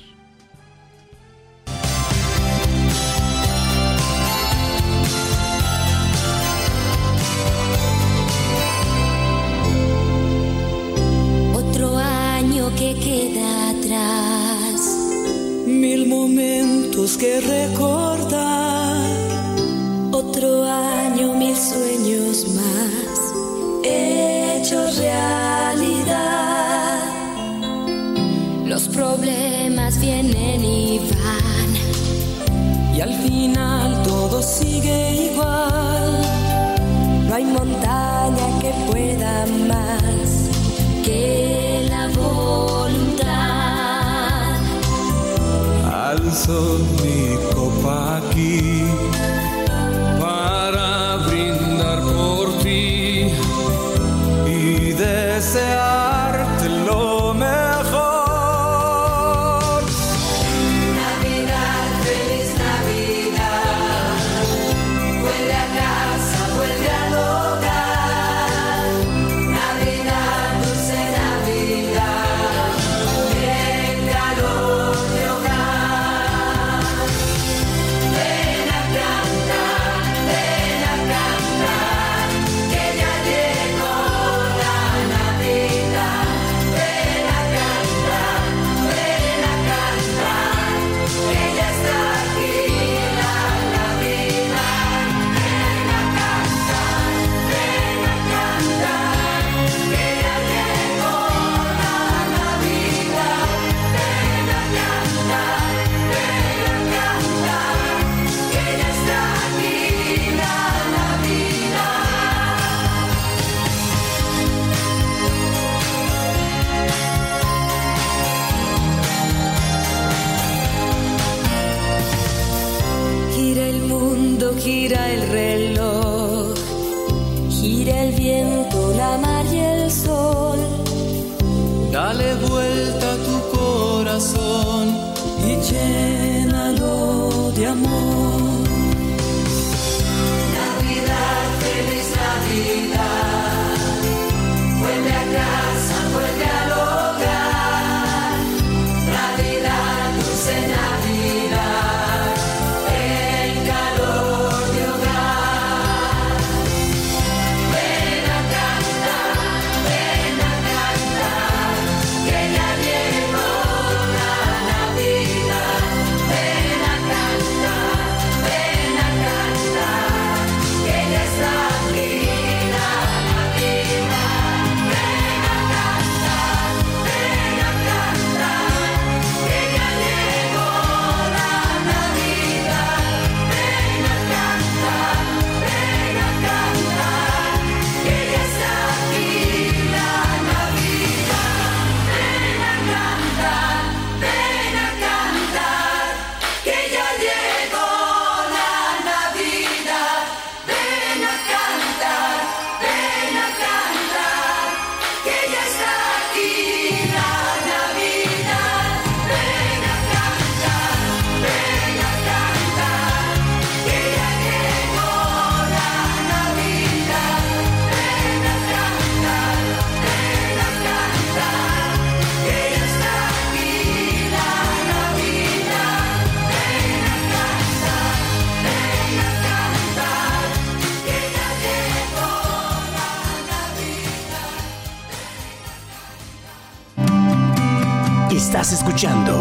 Estás escuchando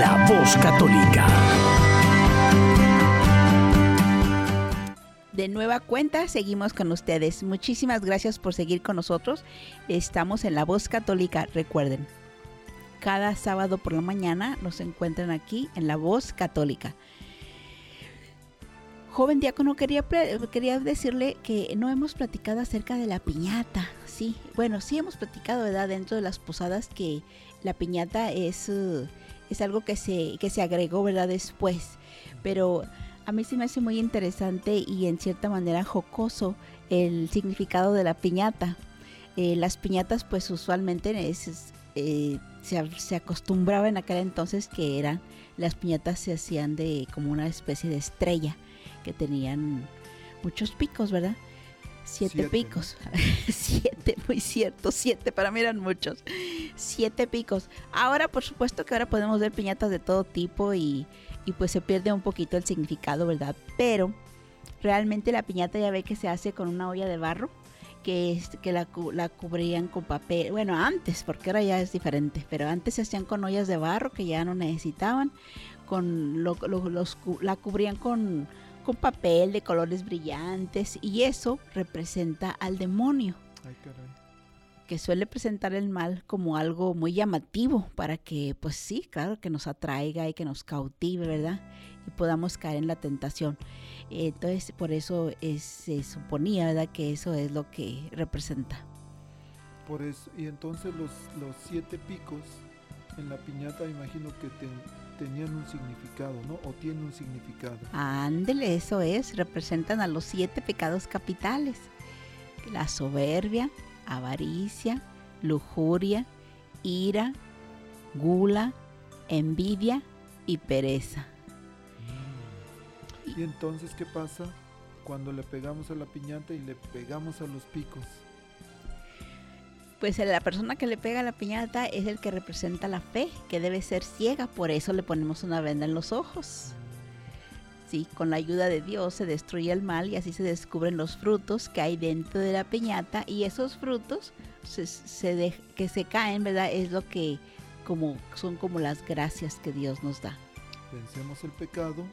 La Voz Católica. De nueva cuenta, seguimos con ustedes. Muchísimas gracias por seguir con nosotros. Estamos en La Voz Católica, recuerden. Cada sábado por la mañana nos encuentran aquí en La Voz Católica. Joven diácono, quería, quería decirle que no hemos platicado acerca de la piñata. Sí, bueno, sí hemos platicado, ¿verdad? Dentro de las posadas que la piñata es, eh, es algo que se, que se agregó, ¿verdad? Después. Pero a mí se me hace muy interesante y en cierta manera jocoso el significado de la piñata. Eh, las piñatas pues usualmente eh, se, se acostumbraba en aquel entonces que eran, las piñatas se hacían de como una especie de estrella que tenían muchos picos, ¿verdad? Siete, Siete. picos. siete, muy cierto, siete, para mí eran muchos. Siete picos. Ahora, por supuesto que ahora podemos ver piñatas de todo tipo y, y pues se pierde un poquito el significado, ¿verdad? Pero realmente la piñata ya ve que se hace con una olla de barro que, es, que la, la cubrían con papel. Bueno, antes, porque ahora ya es diferente, pero antes se hacían con ollas de barro que ya no necesitaban. Con lo- lo- los la cubrían con, con papel de colores brillantes y eso representa al demonio Ay, caray. que suele presentar el mal como algo muy llamativo para que, pues sí, claro, que nos atraiga y que nos cautive, ¿verdad? Y podamos caer en la tentación. Entonces, por eso es- se suponía, ¿verdad? Que eso es lo que representa. Por eso, y entonces los, los siete picos en la piñata, imagino que te- tenían un significado, ¿no? O tienen un significado. Ándele, eso es, representan a los siete pecados capitales. La soberbia, avaricia, lujuria, ira, gula, envidia y pereza. Y entonces, ¿qué pasa cuando le pegamos a la piñata y le pegamos a los picos? Pues la persona que le pega la piñata es el que representa la fe, que debe ser ciega, por eso le ponemos una venda en los ojos. Sí, con la ayuda de Dios se destruye el mal y así se descubren los frutos que hay dentro de la piñata y esos frutos se, que se caen, ¿verdad? Es lo que como son como las gracias que Dios nos da. Vencemos el pecado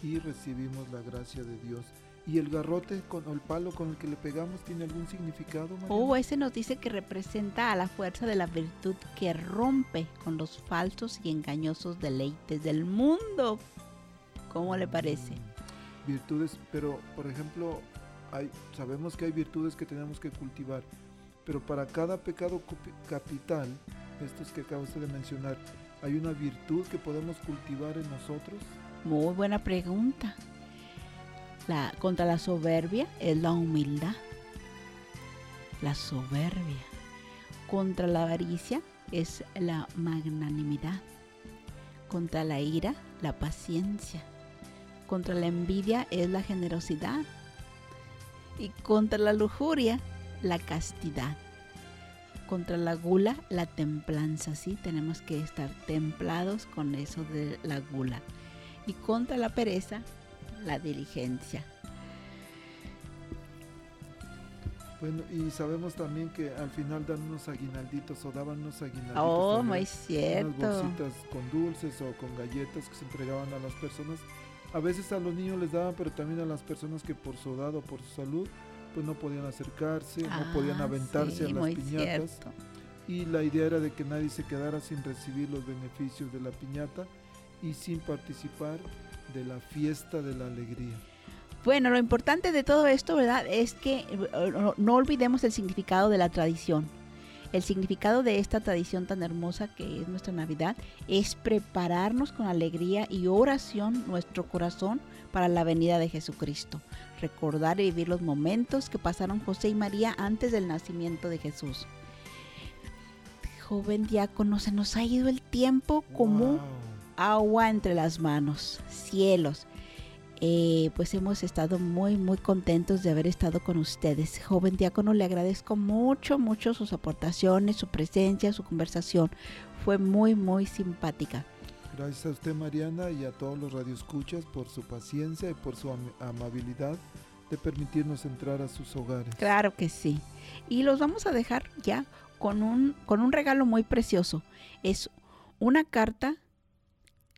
y recibimos la gracia de Dios. ¿Y el garrote con el palo con el que le pegamos tiene algún significado? Oh, ese nos dice que representa a la fuerza de la virtud que rompe con los falsos y engañosos deleites del mundo. ¿Cómo le parece? Mm, virtudes, pero por ejemplo, hay, sabemos que hay virtudes que tenemos que cultivar, pero para cada pecado capital, estos que acaba usted de mencionar, ¿hay una virtud que podemos cultivar en nosotros? Muy buena pregunta. Contra la soberbia es la humildad. La soberbia. Contra la avaricia es la magnanimidad. Contra la ira, la paciencia. Contra la envidia es la generosidad. Y contra la lujuria, la castidad. Contra la gula, la templanza. Sí, tenemos que estar templados con eso de la gula. Y contra la pereza, la diligencia. Bueno, y sabemos también que al final dan unos aguinalditos o daban unos aguinalditos. Oh, muy cierto. Unas bolsitas con dulces o con galletas que se entregaban a las personas. A veces a los niños les daban, pero también a las personas que por su edad o por su salud, pues no podían acercarse, no podían ah, aventarse a las piñatas. Y la idea era de que nadie se quedara sin recibir los beneficios de la piñata y sin participar de la fiesta de la alegría. Bueno, lo importante de todo esto, ¿verdad? Es que eh, no, olvidemos el significado de la tradición. El significado de esta tradición tan hermosa que es nuestra Navidad es prepararnos con alegría y oración nuestro corazón para la venida de Jesucristo. Recordar y vivir los momentos que pasaron José y María antes del nacimiento de Jesús. Joven diácono, se nos ha ido el tiempo como agua entre las manos, cielos. Eh, pues hemos estado muy, muy contentos de haber estado con ustedes. Joven diácono, le agradezco mucho, mucho sus aportaciones, su presencia, su conversación. Fue muy, muy simpática. Gracias a usted, Mariana, y a todos los radioescuchas por su paciencia y por su amabilidad de permitirnos entrar a sus hogares. Claro que sí. Y los vamos a dejar ya con un, con un regalo muy precioso. Es una carta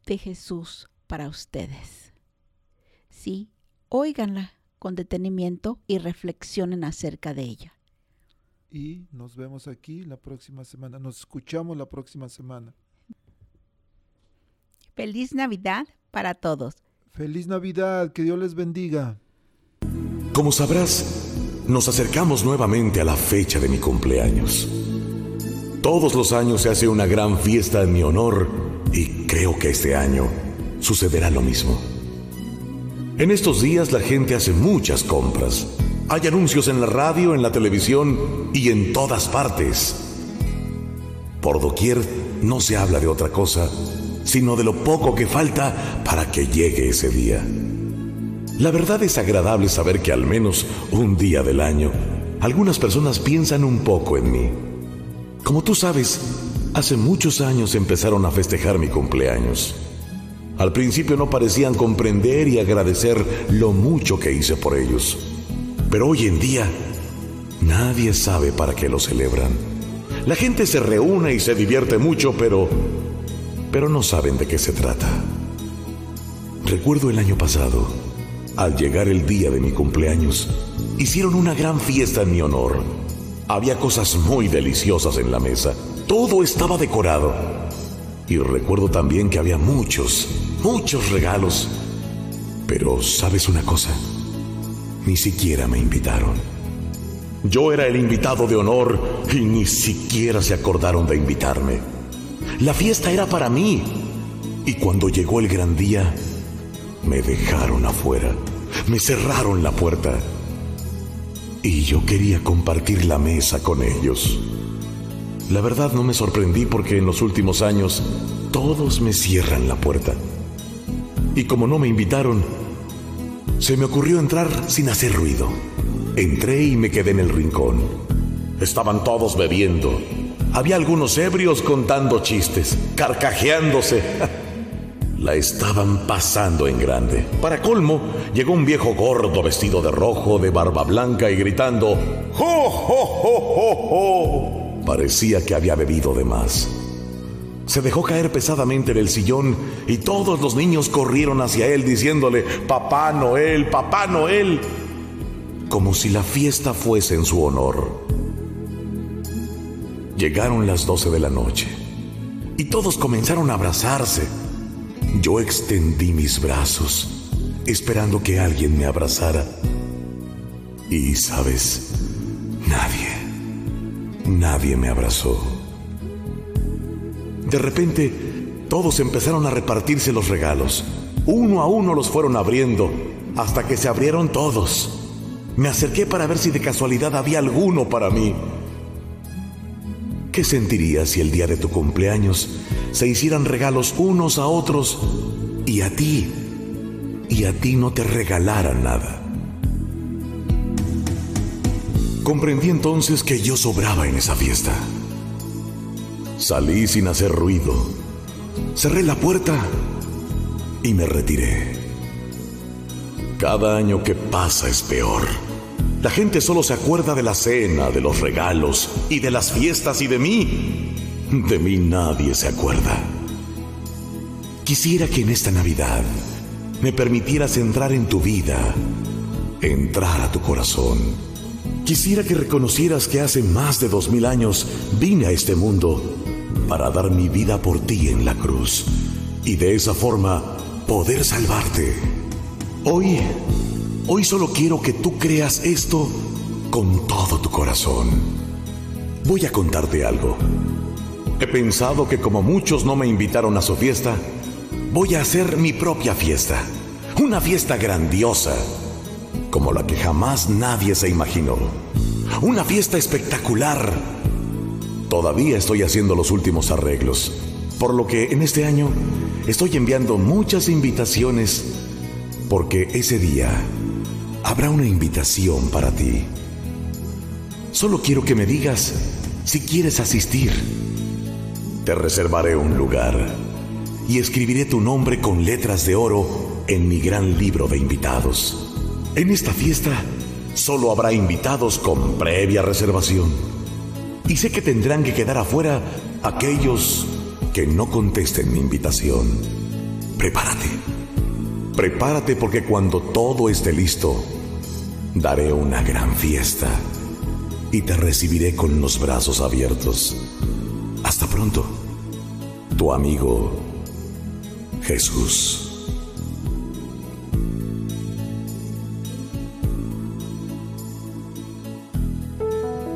de Jesús para ustedes. Sí, óiganla con detenimiento y reflexionen acerca de ella. Y nos vemos aquí la próxima semana, nos escuchamos la próxima semana. Feliz Navidad para todos. Feliz Navidad, que Dios les bendiga. Como sabrás, nos acercamos nuevamente a la fecha de mi cumpleaños. Todos los años se hace una gran fiesta en mi honor y creo que este año sucederá lo mismo. En estos días la gente hace muchas compras. Hay anuncios en la radio, en la televisión y en todas partes. Por doquier no se habla de otra cosa, sino de lo poco que falta para que llegue ese día. La verdad es agradable saber que al menos un día del año, algunas personas piensan un poco en mí. Como tú sabes, Hace muchos años empezaron a festejar mi cumpleaños. Al principio no parecían comprender y agradecer lo mucho que hice por ellos. Pero hoy en día nadie sabe para qué lo celebran. La gente se reúne y se divierte mucho, pero pero no saben de qué se trata. Recuerdo el año pasado, al llegar el día de mi cumpleaños, hicieron una gran fiesta en mi honor. Había cosas muy deliciosas en la mesa todo estaba decorado. Y recuerdo también que había muchos, muchos regalos. Pero, ¿sabes una cosa? Ni siquiera me invitaron. Yo era el invitado de honor y ni siquiera se acordaron de invitarme. La fiesta era para mí. Y cuando llegó el gran día, me dejaron afuera, me cerraron la puerta. Y yo quería compartir la mesa con ellos. La verdad no me sorprendí porque en los últimos años todos me cierran la puerta. Y como no me invitaron, se me ocurrió entrar sin hacer ruido. Entré y me quedé en el rincón. Estaban todos bebiendo. Había algunos ebrios contando chistes, carcajeándose. La estaban pasando en grande. Para colmo, llegó un viejo gordo vestido de rojo, de barba blanca y gritando, ¡Jo, jo, jo, jo, jo! Parecía que había bebido de más. Se dejó caer pesadamente en el sillón y todos los niños corrieron hacia él diciéndole, Papá Noel, Papá Noel, como si la fiesta fuese en su honor. Llegaron las doce de la noche y todos comenzaron a abrazarse yo extendí mis brazos, esperando que alguien me abrazara. Y, sabes, nadie, nadie me abrazó. De repente, todos empezaron a repartirse los regalos. Uno a uno los fueron abriendo, hasta que se abrieron todos. Me acerqué para ver si de casualidad había alguno para mí. ¿Qué sentirías si el día de tu cumpleaños se hicieran regalos unos a otros y a ti, y a ti no te regalaran nada? Comprendí entonces que yo sobraba en esa fiesta. Salí sin hacer ruido, cerré la puerta y me retiré. Cada año que pasa es peor. La gente solo se acuerda de la cena, de los regalos y de las fiestas y de mí. De mí nadie se acuerda. Quisiera que en esta Navidad me permitieras entrar en tu vida, entrar a tu corazón. Quisiera que reconocieras que hace más de dos mil años vine a este mundo para dar mi vida por ti en la cruz y de esa forma poder salvarte. Hoy Hoy solo quiero que tú creas esto con todo tu corazón. Voy a contarte algo. He pensado que como muchos no me invitaron a su fiesta, voy a hacer mi propia fiesta. Una fiesta grandiosa, como la que jamás nadie se imaginó. Una fiesta espectacular. Todavía estoy haciendo los últimos arreglos, por lo que en este año estoy enviando muchas invitaciones, porque ese día habrá una invitación para ti. Solo quiero que me digas si quieres asistir. Te reservaré un lugar y escribiré tu nombre con letras de oro en mi gran libro de invitados. En esta fiesta solo habrá invitados con previa reservación. Y sé que tendrán que quedar afuera aquellos que no contesten mi invitación. Prepárate. Prepárate porque cuando todo esté listo, daré una gran fiesta y te recibiré con los brazos abiertos. Hasta pronto, tu amigo Jesús.